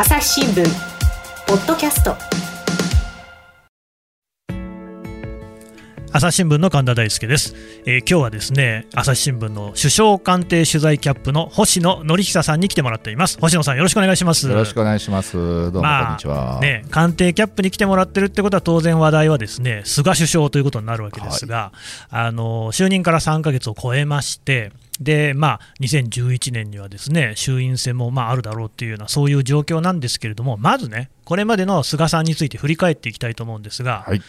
朝日新聞ポッドキャスト。朝日新聞の神田大輔です、えー、今日はですね朝日新聞の首相官邸取材キャップの星野則久さんに来てもらっています。星野さんよろしくお願いします。よろしくお願いします。どうも、まあ、こんにちは。ね官邸キャップに来てもらってるってことは当然話題はですね菅首相ということになるわけですが、はい、あの就任から3か月を超えましてで、まあ、2011年にはですね衆院選もまああるだろうというような、そういう状況なんですけれども、まずね、これまでの菅さんについて振り返っていきたいと思うんですが、はい、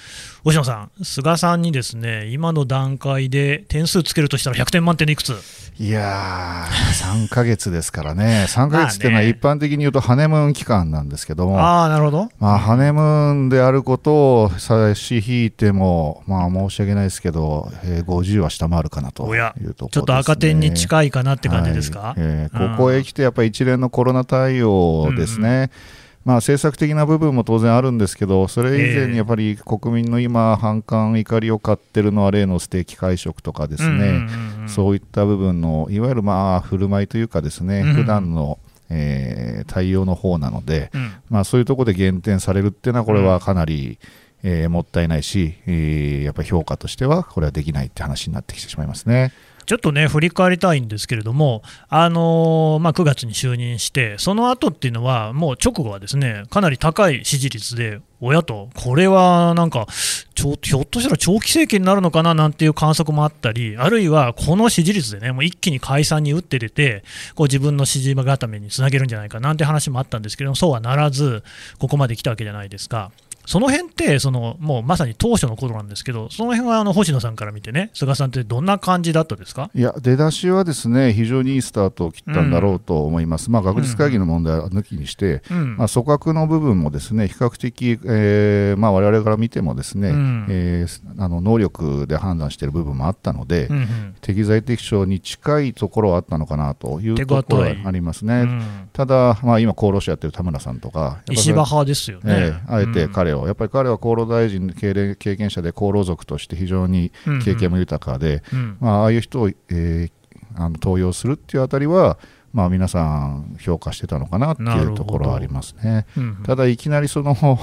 星野さん、菅さんにですね今の段階で点数つけるとしたら100点満点でいくつ？いやー、3か月ですからね、3か月っていうのは一般的に言うとハネムーン期間なんですけども、あなるほど。まあ、ハネムーンであることを差し引いても、まあ、申し訳ないですけど、えー、50は下回るかなというところ、ね、ちょっと赤点に近いかなって感じですか、はい、えー、ここへ来て、やっぱり一連のコロナ対応ですね。うんまあ、政策的な部分も当然あるんですけど、それ以前にやっぱり国民の今、反感、怒りを買ってるのは例のステーキ会食とかですね、そういった部分のいわゆるまあ振る舞いというかですね、普段のえー、対応の方なので、うん、まあ、そういうところで減点されるっていうのは、これはかなり、えー、もったいないし、えー、やっぱり評価としては、これはできないって話になってきてしまいますね。ちょっとね、振り返りたいんですけれども、あのー、まあ、9月に就任して、その後っていうのは、もう直後はですねかなり高い支持率で、親と、これはなんかちょ、ひょっとしたら長期政権になるのかななんていう観測もあったり、あるいはこの支持率でね、もう一気に解散に打って出て、こう自分の支持固めにつなげるんじゃないかなんて話もあったんですけれども、そうはならず、ここまで来たわけじゃないですか。その辺ってその、もうまさに当初のことなんですけど、その辺はあの星野さんから見てね、菅さんってどんな感じだったですか？いや、出だしはですね非常にいいスタートを切ったんだろうと思います、うん、まあ、学術会議の問題は抜きにして、うん、まあ、組閣の部分もですね比較的、えーまあ、我々から見てもですね、うん、えー、あの能力で判断している部分もあったので、うんうん、適材適所に近いところはあったのかなというところはありますね。ただ、まあ、今、厚労省やってる田村さんとか、石破派ですよね、えー、あえて彼を、やっぱり彼は厚労大臣経経験者で厚労族として非常に経験も豊かで、うん。うん、まあ、ああいう人を、えー、あの登用するっていうあたりは、まあ、皆さん評価してたのかなっていうところはありますね。うん、ただ、いきなりその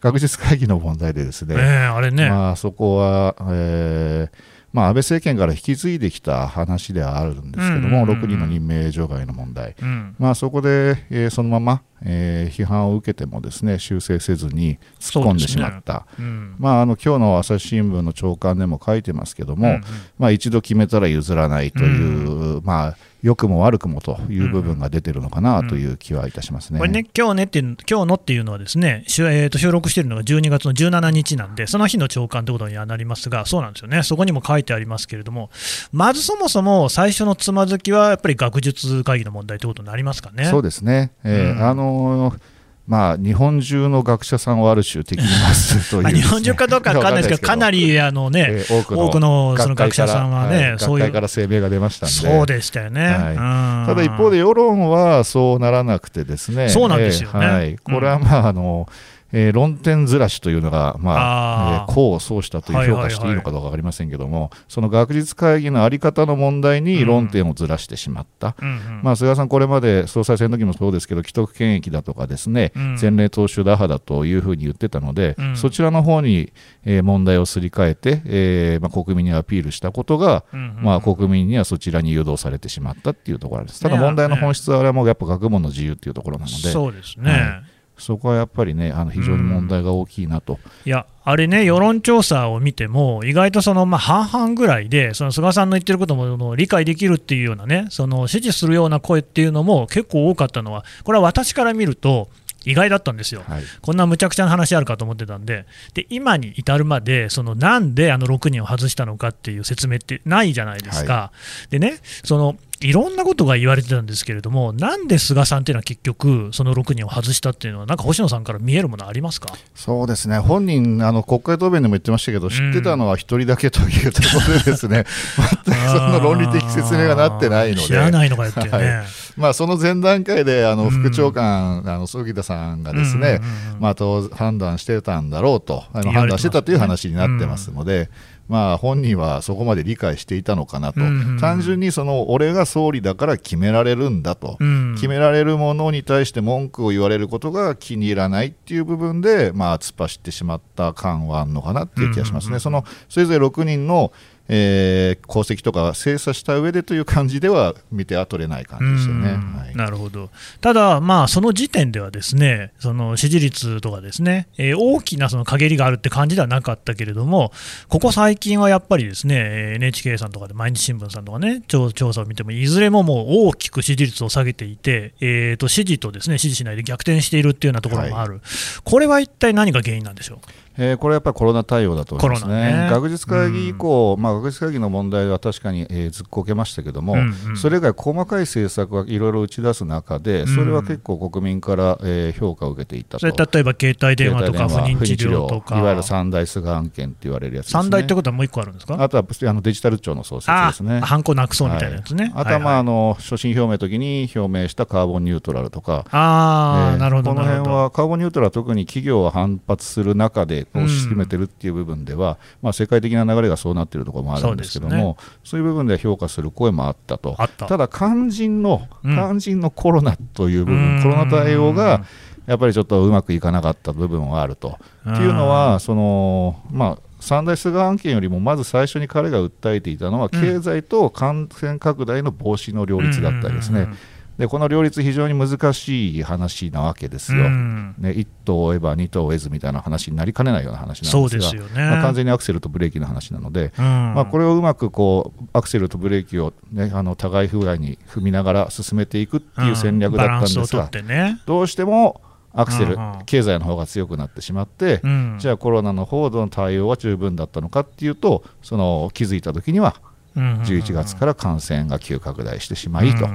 学術会議の問題でですね、えー、あれね。まあ、そこは、えーまあ、安倍政権から引き継いできた話ではあるんですけども、6人の任命除外の問題、うん、まあ、そこで、えー、そのまま、えー、批判を受けてもですね修正せずに突っ込んでしまった、ね。うん、まあ、あの今日の朝日新聞の朝刊でも書いてますけども、うんうん、まあ、一度決めたら譲らないという、うん、まあ、良くも悪くもという部分が出てるのかなという気はいたしますね。これね、今日ねっていう、今日のっていうのはですね、えー、と収録しているのが12月の17日なんで、その日の朝刊ということにはなりますが、そうなんですよね、そこにも書いてありますけれども、まずそもそも最初のつまずきは、やっぱり学術会議の問題ということになりますかね。そうですね、えー、うん、あのーまあ、日本中の学者さんをある種敵に回すという、ね、日本中かどうか分かんないですけど、かなりあの、ねえー、多くのその学者さんはね、はい、そういう。から声明が出ましたんで、そうでしたよね、はい、ただ一方で、世論はそうならなくてですね、そうなんですよね。えー、はい、これはまあ、あの、うんえー、論点ずらしというのが、まあ、あえー、功を奏したという評価していいのかどうか分かりませんけども、はいはいはい、その学術会議の在り方の問題に論点をずらしてしまった、うん、まあ、菅さん、これまで総裁選の時もそうですけど、既得権益だとかですね、うん、前例踏襲打破だというふうに言ってたので、うん、そちらの方に、えー、問題をすり替えて、えーまあ、国民にアピールしたことが、まあ、国民にはそちらに誘導されてしまったっていうところです。ただ問題の本質はあれはもうやっぱ学問の自由っていうところなので。そうですね、はいそこはやっぱりね、あの非常に問題が大きいなと。いや、あれね、世論調査を見ても、意外とその、まあ、半々ぐらいで、その菅さんの言ってることも理解できるっていうようなね、その支持するような声っていうのも結構多かったのは、これは私から見ると、意外だったんですよ、はい、こんなむちゃくちゃな話あるかと思ってたんで、で今に至るまで、そのなんであの6人を外したのかっていう説明ってないじゃないですか。はい、でねそのいろんなことが言われてたんですけれども、なんで菅さんっていうのは結局、その6人を外したっていうのは、なんか星野さんから見えるものありますか？そうですね、本人、あの国会答弁でも言ってましたけど、知ってたのは1人だけというところでですね、全くその論理的説明がなってないので、知らないのかよってね。はい。まあ、その前段階であの副長官、うん、あの杉田さんがですね、まあ、と判断してたんだろうと、あの判断してたという話になってますので、まあ、本人はそこまで理解していたのかなと、うんうん、単純にその俺が総理だから決められるんだと、うん、決められるものに対して文句を言われることが気に入らないっていう部分で、まあ、突っ走ってしまった感はあるのかなっていう気がしますね。うんうんうん、そのそれぞれ6人のえー、功績とか精査した上でという感じでは見ては取れない感じですよね、はい、なるほど、ただ、まあ、その時点ではですねその支持率とかですね、えー、大きなその陰りがあるって感じではなかったけれども、ここ最近はやっぱりですね NHK さんとかで毎日新聞さんとかね調査を見ても、いずれももう大きく支持率を下げていて、えー、と支持とですね支持しないで逆転しているっていうようなところもある、はい、これは一体何が原因なんでしょう？えー、これはやっぱりコロナ対応だと思いますね、ね。学術会議以降、うん、まあ、学術会議の問題は確かに、えー、ずっこけましたけども、うんうん、それ以外、細かい政策はいろいろ打ち出す中で、それは結構国民から、えー、評価を受けていたと、それ例えば携帯電話とか不妊治療とか、いわゆる三大菅案件って言われるやつ、ね、三大ってことはもう一個あるんですか？あとはあのデジタル庁の創設ですね。ハンコなくそうみたいなやつね。はい、あとは、まあ、あの所信表明の時に表明したカーボンニュートラルとか、あえー、なるほど。この辺はカーボンニュートラルは特に企業は反発する中で推し進めてるっていう部分では、まあ、世界的な流れがそうなっているところもあるんですけども、そう、ね,、いう部分では評価する声もあったと、た。だ肝心の、肝心のコロナという部分、コロナ対応がやっぱりちょっとうまくいかなかった部分はあると。っていうのは、そのまあ、三大菅案件よりもまず最初に彼が訴えていたのは、経済と感染拡大の防止の両立だったりですね。うんうんうんうんでこの両立、非常に難しい話なわけですよ、うん、ね、1頭を追えば2頭を追えずみたいな話になりかねないような話なんですが、ね、まあ、完全にアクセルとブレーキの話なので、うん、まあ、これをうまくこうアクセルとブレーキを、ね、あの互い不具合に踏みながら進めていくっていう戦略だったんですが、うんね、どうしてもアクセル、経済の方が強くなってしまって、うん、じゃあコロナの方の対応は十分だったのかっていうとその気づいた時には11月から感染が急拡大してしまいと。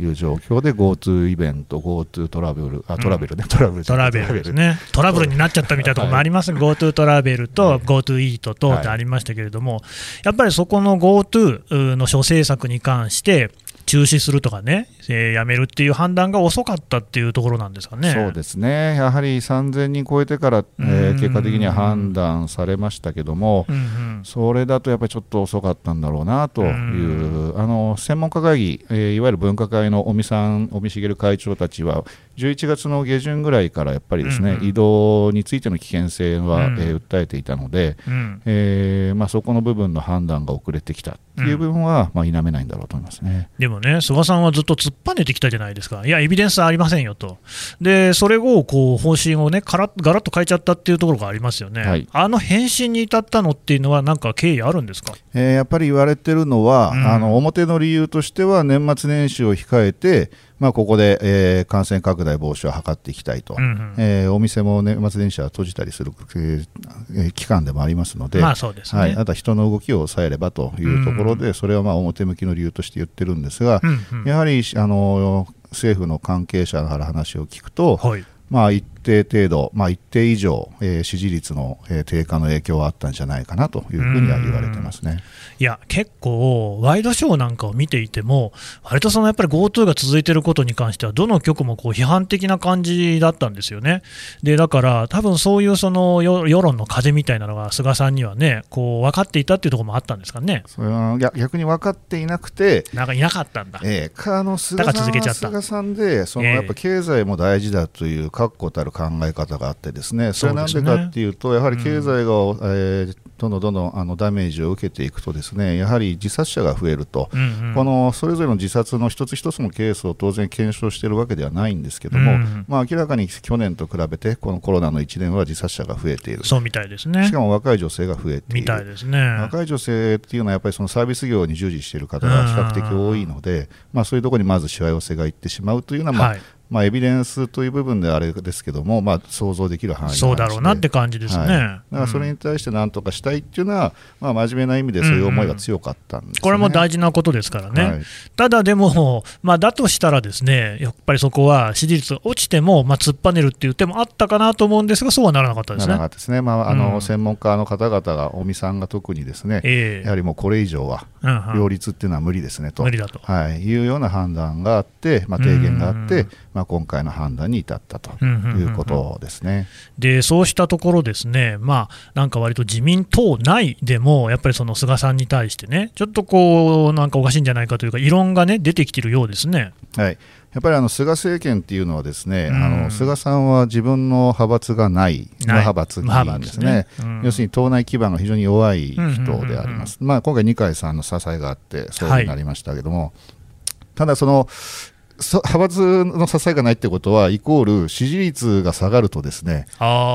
いう状況で GoTo イベント、GoTo トラベル、あトラベルね、トラベルトラベルですね、トラブルになっちゃったみたいなところもあります。が、はい、GoTo トラベルと GoTo イートとってありましたけれども、はい、やっぱりそこの GoTo の諸政策に関して、中止するとかね、えー、やめるっていう判断が遅かったっていうところなんですかね。そうですね、やはり3000人超えてから、えー、結果的には判断されましたけども、うんうん、それだとやっぱりちょっと遅かったんだろうなという、うあの専門家会議、えー、いわゆる分科会の尾身さん、尾身茂会長たちは、11月の下旬ぐらいからやっぱりですね、うんうん、移動についての危険性は、うん、えー、訴えていたので、うん、えー、まあ、そこの部分の判断が遅れてきたっていう部分は、まあ、否めないんだろうと思いますね。でもね、菅さんはずっと突っぱねてきたじゃないですか、いや、エビデンスありませんよと、でそれをこう方針をねからガラッと変えちゃったっていうところがありますよね、はい、あの返信に至ったのっていうのは、なんか経緯あるんですか、えー、やっぱり言われてるのは、うん、あの表の理由としては、年末年始を控えて、まあ、ここで、えー、感染拡大防止を図っていきたいと、うんうん、えー、お店も年末年始は閉じたりする、えー、期間でもありますので、まあそうですね、はい、あとは人の動きを抑えればというところで、うん、それはまあ表向きの理由として言ってるんですが、うんうん、やはりあの政府の関係者から話を聞くと、はい。まあ、一定程度、まあ、一定以上、えー、支持率の、えー、低下の影響はあったんじゃないかなというふうには言われてますねいや、結構、ワイドショーなんかを見ていても、割とそのやっぱり GoTo が続いていることに関しては、どの局もこう批判的な感じだったんですよね。でだから、多分そういうその世論の風みたいなのが、菅さんにはね、こう分かっていたっていうところもあったんですかね。それは逆に分かっていなくて、なんかいなかったんだ。えー、あの菅さんは菅さんで、そのやっぱ経済も大事だという確固たる考え方があってですね、それなんでかっていうと、やはり経済が、うん、えー、どんどんどんどんあのダメージを受けていくとですねやはり自殺者が増えると、このそれぞれの自殺の一つ一つのケースを当然検証しているわけではないんですけども、うん、まあ、明らかに去年と比べてこのコロナの1年は自殺者が増えている。そうみたいですね。しかも若い女性が増えている。みたいですね。若い女性っていうのはやっぱりそのサービス業に従事している方が比較的多いので、まあ、そういうところにまずしわ寄せがいってしまうというのは、まあ、はいまあ、エビデンスという部分であれですけども、まあ、想像できる範囲そうだろうなって感じですね、はい、だからそれに対してなんとかしたいっていうのは、まあ、真面目な意味でそういう思いが強かったんです、ね。うんうん、これも大事なことですからね、はい、ただでも、まあ、だとしたらですねやっぱりそこは支持率が落ちても、まあ、突っぱねるっていう手もあったかなと思うんですが、そうはならなかったですね。なですね、まああの、うん、専門家の方々が、尾身さんが特にですね、えー、やはりもうこれ以上は両立っていうのは無理ですねと、無理だと、はい、いうような判断があって、まあ、提言があって、ままあ、今回の判断に至ったということですね、でそうしたところ、ですね、まあ、なんか割と自民党内でも、やっぱりその菅さんに対してね、ちょっとこう、なんかおかしいんじゃないかというか、異論がね、出てきているようですね。はい。やっぱりあの菅政権っていうのはですね、うん、あの菅さんは自分の派閥がない無派閥なんですね、すね。うん、要するに党内基盤が非常に弱い人であります、まあ、今回、二階さんの支えがあって、そうになりましたけども、はい、ただ、その派閥の支えがないってことは、イコール支持率が下がると、ですね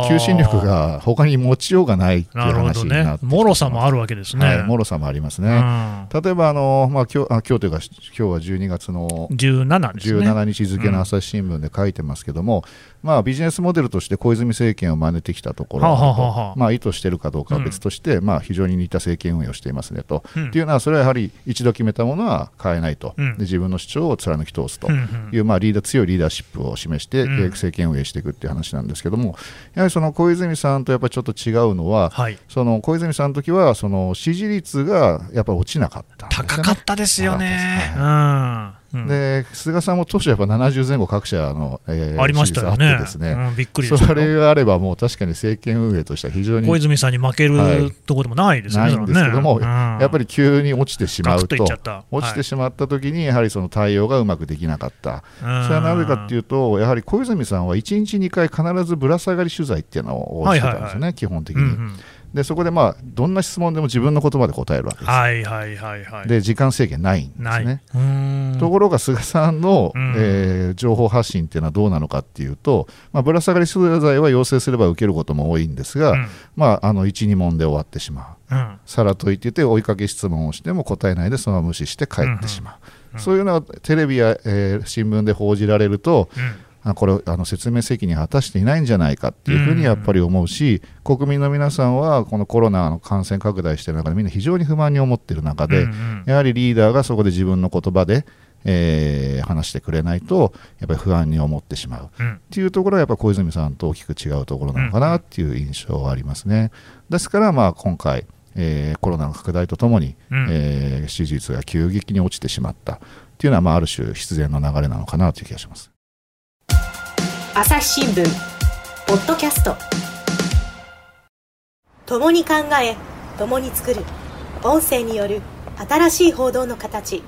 求心力が他に持ちようがないっていう話になって、ね、もろさもあるわけですね。はい、もろさもありますね。うん、例えばあの、まあ、今日あ今日というか、今日は12月の 17, です、ね、17日付の朝日新聞で書いてますけども、うん、まあ、ビジネスモデルとして小泉政権を真似てきたところはまあ、意図しているかどうかは別として、うん、まあ、非常に似た政権運営をしていますねと。っていうのは、それはやはり一度決めたものは変えないと、で自分の主張を貫き通すという、まあ、リーダー強いリーダーシップを示して、うん、政権運営していくっていう話なんですけども、やはりその小泉さんとやっぱりちょっと違うのは、はい、その小泉さんの時はその支持率がやっぱり落ちなかった、ね、高かったですよね。はいで菅さんも当初やっぱ70前後各社の、えー、ありましたよね。ですね、うん、びっくりそれがあればもう確かに政権運営としては非常に小泉さんに負ける、はい、ところでもないですね。ないんですけども、うん、やっぱり急に落ちてしまうと。落ちてしまった時にやはりその対応がうまくできなかった。それはなぜかっていうとやはり小泉さんは1日2回必ずぶら下がり取材っていうのをしてたんですよね、はいはいはい、基本的に。うんうんでそこでまあどんな質問でも自分の言葉で答えるわけです。はいはいはいはい、で時間制限ないんですね。ところが菅さんの、えー、情報発信っていうのはどうなのかっていうと、まあ、ぶら下がり取材は要請すれば受けることも多いんですが、うん、まあ、あの1、2問で終わってしまう、うん、さらといってて追いかけ質問をしても答えないでそのまま無視して帰ってしまう、うんうん、そういうのはテレビや、えー、新聞で報じられると、うんこれあの説明責任を果たしていないんじゃないかっていうふうにやっぱり思うし、国民の皆さんはこのコロナの感染拡大している中でみんな非常に不満に思っている中で、やはりリーダーがそこで自分の言葉で、えー、話してくれないとやっぱり不安に思ってしまう、うん、っていうところはやっぱ小泉さんと大きく違うところなのかなっていう印象はありますね。ですからまあ今回えー、コロナの拡大とともに、うん、えー、支持率が急激に落ちてしまったっていうのは、まあ、ある種必然の流れなのかなという気がします。朝日新聞ポッドキャスト。共に考え共に作る。音声による新しい報道の形。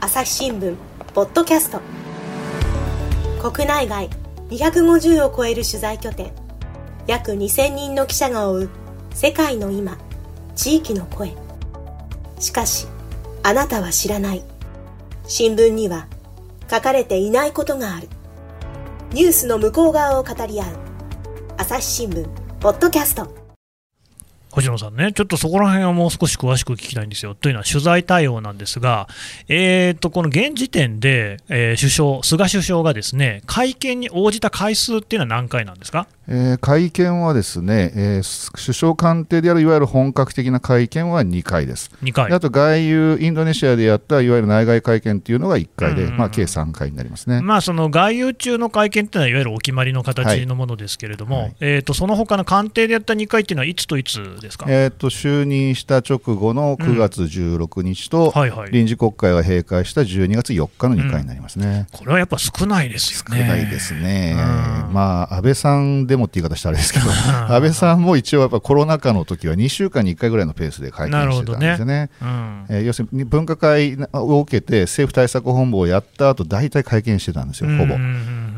朝日新聞ポッドキャスト。国内外250を超える取材拠点。約2000人の記者が追う世界の今地域の声。しかしあなたは知らない。新聞には書かれていないことがある。ニュースの向こう側を語り合う。朝日新聞ポッドキャスト。星野さんね、ちょっとそこら辺はもう少し詳しく聞きたいんですよ。というのは取材対応なんですが、えー、とこの現時点で、えー、首相、菅首相がですね会見に応じた回数っていうのは何回なんですか？えー、会見はですね、えー、首相官邸であるいわゆる本格的な会見は2回です。2回。あと外遊、インドネシアでやったいわゆる内外会見というのが1回で、まあ、計3回になりますね、まあ、その外遊中の会見というのは、いわゆるお決まりの形のものですけれども、はい。はい、えーと、その他の官邸でやった2回というのは、いつといつですか、えーと、就任した直後の9月16日と、うん。はいはい、臨時国会が閉会した12月4日の2回になりますね、うん、これはやっぱ少ないですよね。少ないですね、うん、まあ、安倍さんでもって言い方したらあれですけど、安倍さんも一応、やっぱコロナ禍の時は2週間に1回ぐらいのペースで会見してたんですよね。ねうん、えー、要するに分科会を受けて、政府対策本部をやった後大体会見してたんですよ、ほぼ。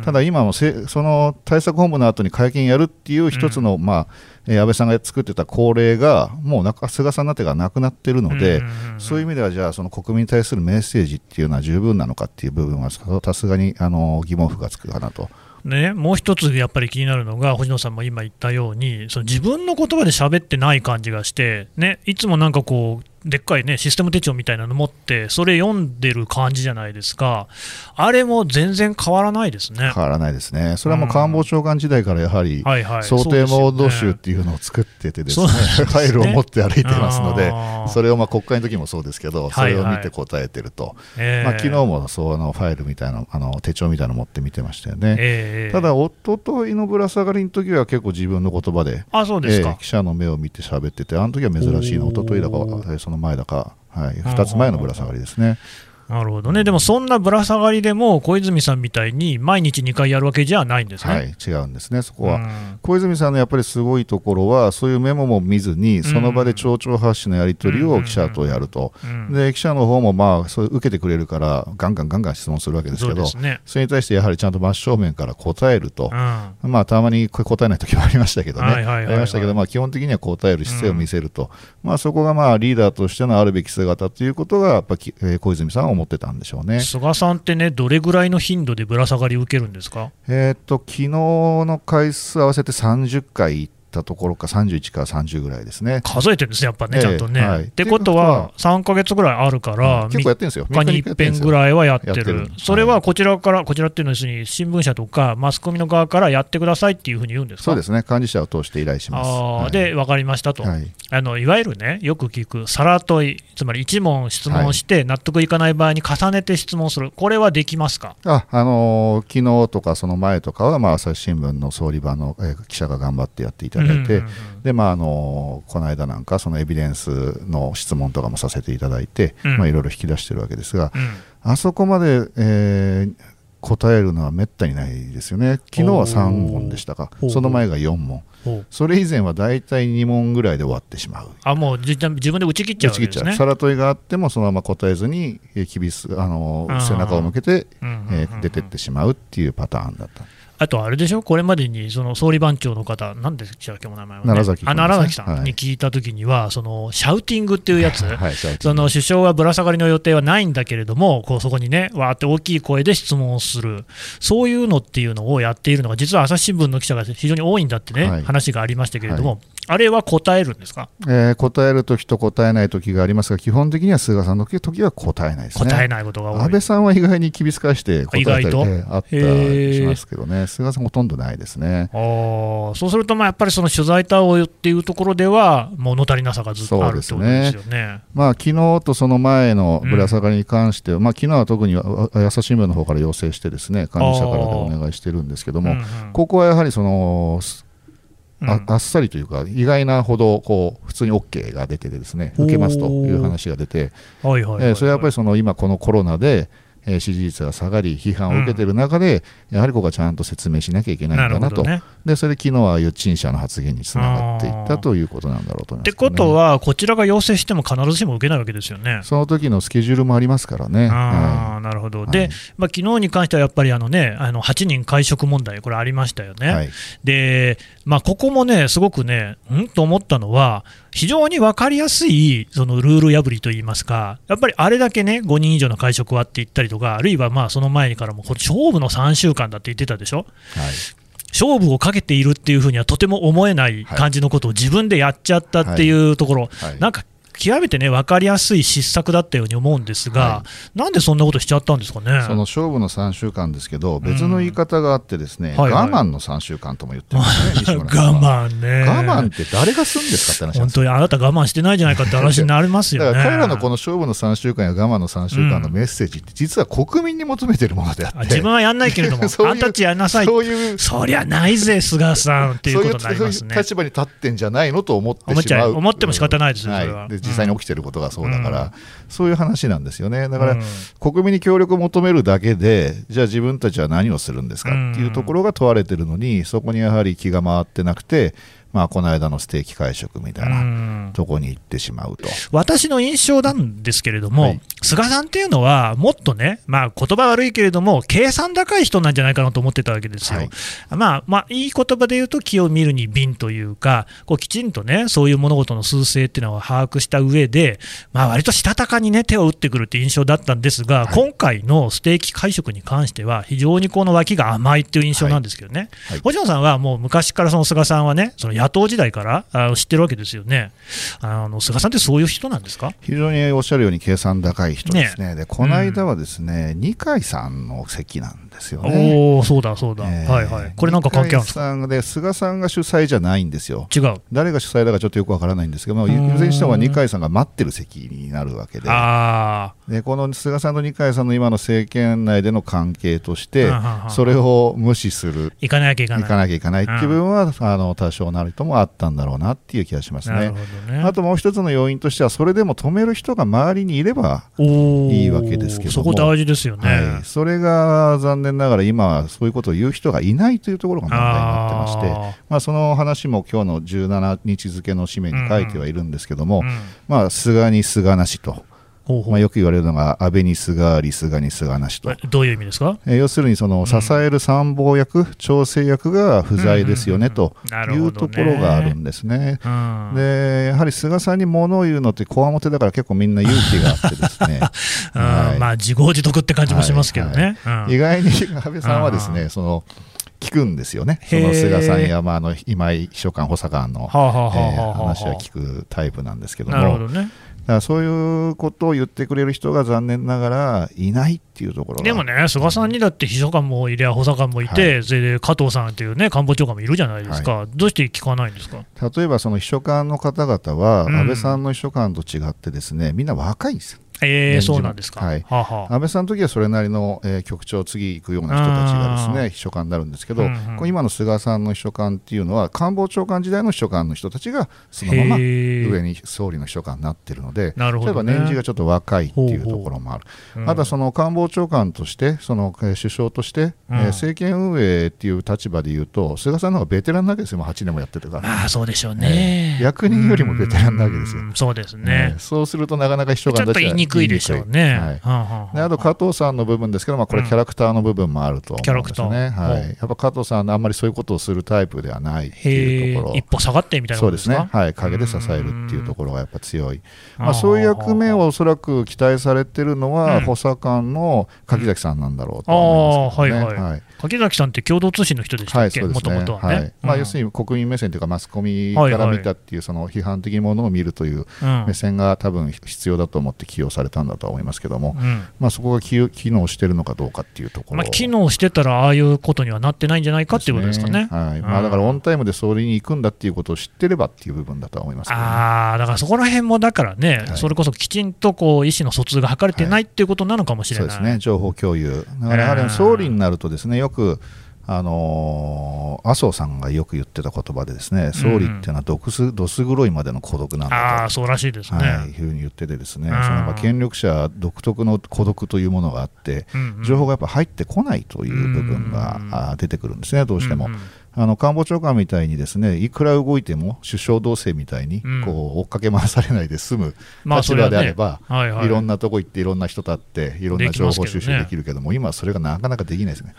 ただ今もせ、その対策本部の後に会見やるっていう一つの、うん、まあ、安倍さんが作ってた恒例が、もうな菅さんになってからなくなってるので、そういう意味では、じゃあ、その国民に対するメッセージっていうのは十分なのかっていう部分は、さすがにあの疑問符がつくかなと。ね、もう一つやっぱり気になるのが、星野さんも今言ったように、その自分の言葉で喋ってない感じがして、ね、いつもなんかこう、でっかいね、システム手帳みたいなの持って、それ読んでる感じじゃないですか、あれも全然変わらないですね。変わらないですね。それはもう官房長官時代からやはり、想定モード集っていうのを作っててですね、ファイルを持って歩いてますので、それをまあ国会の時もそうですけど、それを見て答えてると。まあ昨日もそうのファイルみたいな、あの手帳みたいなの持って見てましたよね。ただ、おとといのぶら下がりの時は結構自分の言葉で、あそうですか、記者の目を見て喋ってて、あの時は珍しいの、おとといだか、その前だか、はい、2つ前のぶら下がりですね。なるほどね、でもそんなぶら下がりでも、小泉さんみたいに毎日2回やるわけじゃないんですね。はい、違うんですね、そこは。小泉さんのやっぱりすごいところは、そういうメモも見ずに、その場で町長発信のやり取りを記者とやると、で記者の方もまあそれ受けてくれるから、ガンガンガンガン質問するわけですけど、そ、ね,、れに対してやはりちゃんと真正面から答えると、まあ、たまに答えない時もありましたけどね、ありましたけど、まあ、基本的には答える姿勢を見せると、まあ、そこがまあリーダーとしてのあるべき姿ということが、やっぱり、えー、小泉さんは思ってたんでしょうね。菅さんってね、どれぐらいの頻度でぶら下がり受けるんですか、えー、っと昨日の回数合わせて30回行ったところか31から30ぐらいですね。数えてるんですねやっぱね、ちゃんとね、はい、ってことは3か月ぐらいあるから、結構やってるんですよ。3日に1遍ぐらいはやってる。それはこちらから、こちらっていうのはに新聞社とかマスコミの側からやってくださいっていうふうに言うんですか？そうですね。幹事社を通して依頼します。あ、で分かりましたと、はい、あのいわゆるねよく聞くさら問いつまり1問質問して納得いかない場合に重ねて質問する。これはできますか？あ、あのー、昨日とかその前とかは、まあ、朝日新聞の総理場の、えー、記者が頑張ってやっていただいて、でまあ、あのこの間なんかそのエビデンスの質問とかもさせていただいて、うん、まあ、いろいろ引き出してるわけですが、うん、あそこまで、えー、答えるのはめったにないですよね、昨日は3問でしたか、その前が4問、それ以前は大体2問ぐらいで終わってしまう。あもう自分で打ち切っちゃうわけですね。さら問いがあってもそのまま答えずに厳しあの背中を向けて、えー、出てってしまうっていうパターンだった。あとあれでしょ、これまでにその総理番長の方、なんでしたっけ、お名前は、ね、奈良崎、ね、奈良崎さんに聞いたときには、はい、そのシャウティングっていうやつ、はい、その首相はぶら下がりの予定はないんだけれども、こうそこにね、わーって大きい声で質問をする、そういうのっていうのをやっているのが、実は朝日新聞の記者が非常に多いんだってね、はい、話がありましたけれども、あれは答えるんですか、えー、答えるときと答えないときがありますが、基本的には菅さんのときは答えないですね。答えないことが多い。安倍さんは意外に厳しくして答えたり、えー、あったりしますけどね、菅さんほとんどないですね。あそうすると、やっぱりその取材対応っていうところでは、物足りなさがずっとあるってことですよね。まあ昨日とその前のぶら下がりに関しては、うん、まあ昨日は特に朝日新聞の方から要請してですね、管理者からでお願いしてるんですけども、うんうん、ここはやはりそのああっさりというか、意外なほどこう普通に OK が出てですね、受けますという話が出て、それはやっぱりその今、このコロナで、え支持率が下がり、批判を受けている中で、うん、やはりここはちゃんと説明しなきゃいけないんだなと、ね、でそれで昨日はああいう陳謝の発言につながっていったということなんだろうと思います、ね、ってことは、こちらが要請しても必ずしも受けないわけですよね。その時のスケジュールもありますからね。あはい、なるほど、で、まあ昨日に関してはやっぱりあの、ね、あの8人会食問題、これありましたよね。はい、で、まあ、ここもね、すごくね、ん？と思ったのは、非常に分かりやすいそのルール破りといいますか、やっぱりあれだけね、5人以上の会食はって言ったりとか、あるいはまあその前にからも、勝負の3週間だって言ってたでしょ？はい。勝負をかけているっていうふうにはとても思えない。感じのことを自分でやっちゃったっていうところ、はい。はい、なんか極めてね分かりやすい失策だったように思うんですが、はい、なんでそんなことしちゃったんですかね？その勝負の3週間ですけど、別の言い方があってですね、うんはいはい、我慢の3週間とも言ってるんですね、我慢ね。我慢って誰がするんですかって話本当にあなた我慢してないじゃないかって話になりますよね。だから彼らのこの勝負の3週間や我慢の3週間のメッセージって、実は国民に求めてるものであって、自分はやんないけれども、あんたっちやんなさい、そういうそりゃないぜ、菅さんっていうことになりますね。そういう立場に立ってんじゃないのと思ってしまう。思っても仕方ないですよ、それは、で実際に起きてることがそうだから、うん、そういう話なんですよね。だから、うん、国民に協力を求めるだけで、じゃあ自分たちは何をするんですかっていうところが問われてるのに、そこにやはり気が回ってなくて、まあ、この間のステーキ会食みたいなとこに行ってしまうと。私の印象なんですけれども、はい、菅さんっていうのは、もっとね、まあ言葉悪いけれども、計算高い人なんじゃないかなと思ってたわけですよ。はい、まあ、まあ、いい言葉で言うと、気を見るに敏というか、こうきちんとね、そういう物事の数勢っていうのを把握した上で、まあ割としたたかにね、手を打ってくるって印象だったんですが、はい、今回のステーキ会食に関しては、非常にこの脇が甘いっていう印象なんですけどね、星野さんはもう昔からその菅さんはね、その野党時代からあ知ってるわけですよね。あの菅さんってそういう人なんですか？非常におっしゃるように計算高い人ですね。ねでこの間はですね、うん、二階さんの席なんですよね。おお、そうだそうだ、えー、はいはい。これなんか関係あるんですか？で菅さんが主催じゃないんですよ。違う。誰が主催だかちょっとよくわからないんですけども、いずれにしても二階さんが待ってる席になるわけで、あでこの菅さんと二階さんの今の政権内での関係として、それを無視する、行かなきゃいけない、行かなきゃいけないっていう部分は、あの多少なともあったんだろうなっていう気がしますね。ねあともう一つの要因としては、それでも止める人が周りにいればいいわけですけどそこ大事ですよね、はい、それが残念ながら今はそういうことを言う人がいないというところが問題になってまして、まあ、その話も今日の17日付の紙面に書いてはいるんですけども、うんうん、まあ、菅に菅なしと。まあ、よく言われるのが安倍に菅あり菅に菅なしと。どういう意味ですか、えー、要するにその支える参謀役、うん、調整役が不在ですよね、というところがあるんですね、うん、でやはり菅さんに物を言うのってこわもてだから結構みんな勇気があってですね、はい、まあ自業自得って感じもしますけどね、はい。はい、意外に安倍さんはですね、その聞くんですよね、その菅さんや、まあ、あの今井秘書官、補佐官の、話は聞くタイプなんですけども。なるほどねからそういうことを言ってくれる人が残念ながらいないっていうところでもね、菅さんにだって秘書官もいりゃ、補佐官もいて、はい、それで加藤さんっていうね、官房長官もいるじゃないですか、はい、どうして聞かないんですか？例えば、その秘書官の方々は、安倍さんの秘書官と違ってですね、みんな若いんですよ。えー、そうなんですか、はい。はは安倍さんの時はそれなりの、えー、局長、次行くような人たちがですね秘書官になるんですけど、うんうん、今の菅さんの秘書官っていうのは官房長官時代の秘書官の人たちがそのまま上に総理の秘書官になっているので、ね、例えば年次がちょっと若いっていうところもある、ほうほう。ただその官房長官として、その、えー、首相として、うん、えー、政権運営っていう立場でいうと、菅さんの方がベテランなわけですよ、もう8年もやってるから、あそうでしょうね、えー、役人よりもベテランなわけですよ。うそうですね、そうするとなかなか秘書官たちはにくいでしょうね。はい、であと加藤さんの部分ですけど、まあ、これ、キャラクターの部分もあると思うんですね、はい、やっぱ加藤さん、あんまりそういうことをするタイプではないっていうところ、一歩下がってみたいなそうですね、はい、陰で支えるっていうところがやっぱ強い、まあ、そういう役目をおそらく期待されてるのは、補佐官の柿崎さんなんだろうと思いますけどね。はい。はい柿崎さんって共同通信の人でしたっけ、もともとはね。まあ、要するに国民目線というか、マスコミから見たってい。う、その批判的ものを見るという目線が多分必要だと思って起用されたんだとは思いますけども、まあ、そこが機能してるのかどうかっていうところ、まあ、機能してたら、ああいうことにはなってないんじゃないかっていうことですかね。はい。まあ、だからオンタイムで総理に行くんだっていうことを知ってればっていう部分だとは思います、ああ、だからそこら辺もだからね、それこそきちんとこう意思の疎通が図れてないっていうことなのかもしれない、そうですね、情報共有。だからやはり総理になるとですね、よくあの麻生さんがよく言ってた言葉でですね、総理っていうのはどすどす黒いまでの孤独なんだと、ああそうらしいですね、はい、いうふうに言っててですね、その権力者独特の孤独というものがあって、情報がやっぱ入ってこないという部分が出てくるんですね、どうしても。あの官房長官みたいにですねいくら動いても首相同棲みたいにこう追っかけ回されないで済む立場であれば、まあね。はいはい、いろんなとこ行っていろんな人と会っていろんな情報収集できるけども、ね、今はそれがなかなかできないですね。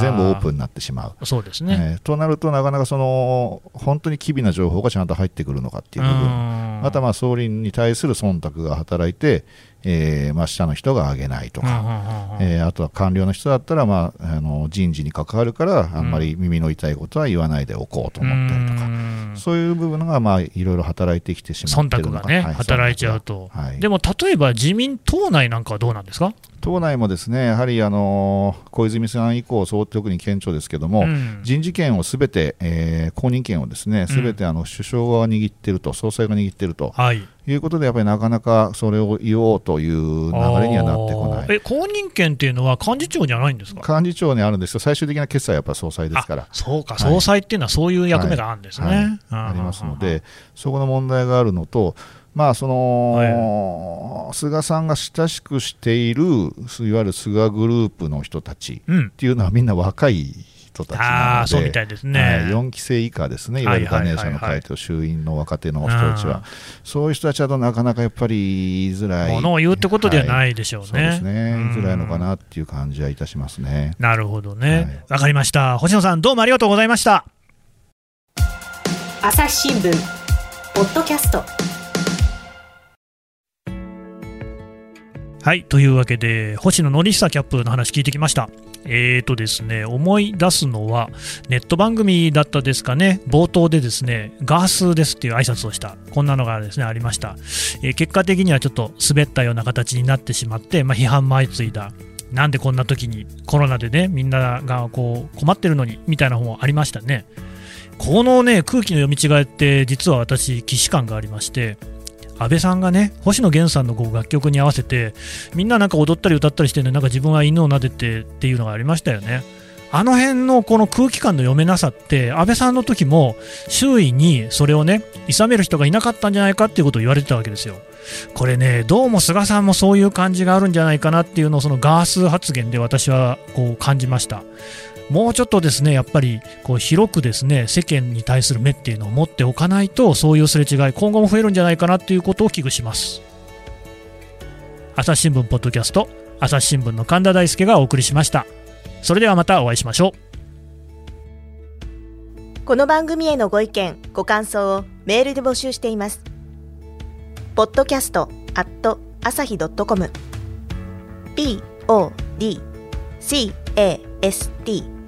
全部オープンになってしまう。そうですね、えー、となるとなかなかその本当に機微な情報がちゃんと入ってくるのかっていう部分。またまあ総理に対する忖度が働いてえーまあ、下の人が上げないとか、えー、あとは官僚の人だったら、まあ、あの人事に関わるからあんまり耳の痛いことは言わないでおこうと思ったりとか、うそういう部分が、まあ、いろいろ働いてきてしまってる忖度がね、はい、働いちゃうと、はい、でも例えば自民党内なんかはどうなんですか？党内もですねやはりあの小泉さん以降、そう特に顕著ですけども、うん、人事権をすべて、えー、公認権をですねすべてあの首相が握っていると、総裁が握っていると、はい、いうことで、やっぱりなかなかそれを言おうという流れにはなってこない。え公認権っていうのは幹事長じゃないんですか？幹事長にあるんですよ、最終的な決裁はやっぱり総裁ですから。そうか、総裁っていうのはそういう役目があるんですね。はい。はい。ありますので、そこの問題があるのと、まあその、はい、菅さんが親しくしているいわゆる菅グループの人たちっていうのはみんな若い人たちなので、そうみたいですね、はい、4期生以下ですね、いわゆるガネーシャの会と衆院の若手の人たちは、そういう人たちはなかなかやっぱり言いづらい。ものを言うってことではないでしょうね。そうですね、言いづらいのかなっていう感じはいたしますね。なるほどね。わ、はい、かりました。星野さん、どうもありがとうございました。朝日新聞ポッドキャストはいというわけで星野典久キャップの話聞いてきました。えーとですね思い出すのはネット番組だったですかね。冒頭でですねガースですっていう挨拶をした。こんなのがですねありました、えー、結果的にはちょっと滑ったような形になってしまって、まあ、批判も相次いだ。なんでこんな時にコロナでねみんながこう困ってるのにみたいな本もありましたね。このね空気の読み違いって実は私既視感がありまして安倍さんがね星野源さんのこう楽曲に合わせてみんななんか踊ったり歌ったりしてねなんか自分は犬を撫でてっていうのがありましたよねあの辺のこの空気感の読めなさって安倍さんの時も周囲にそれをね諌める人がいなかったんじゃないかっていうことを言われてたわけですよ。これねどうも菅さんもそういう感じがあるんじゃないかなっていうのをそのガース発言で私はこう感じました。もうちょっとですねやっぱりこう広くですね世間に対する目っていうのを持っておかないとそういうすれ違い今後も増えるんじゃないかなっていうことを危惧します。朝日新聞ポッドキャスト朝日新聞の神田大輔がお送りしました。それではまたお会いしましょう。この番組へのご意見ご感想をメールで募集しています。podcast at 朝日 .com podcast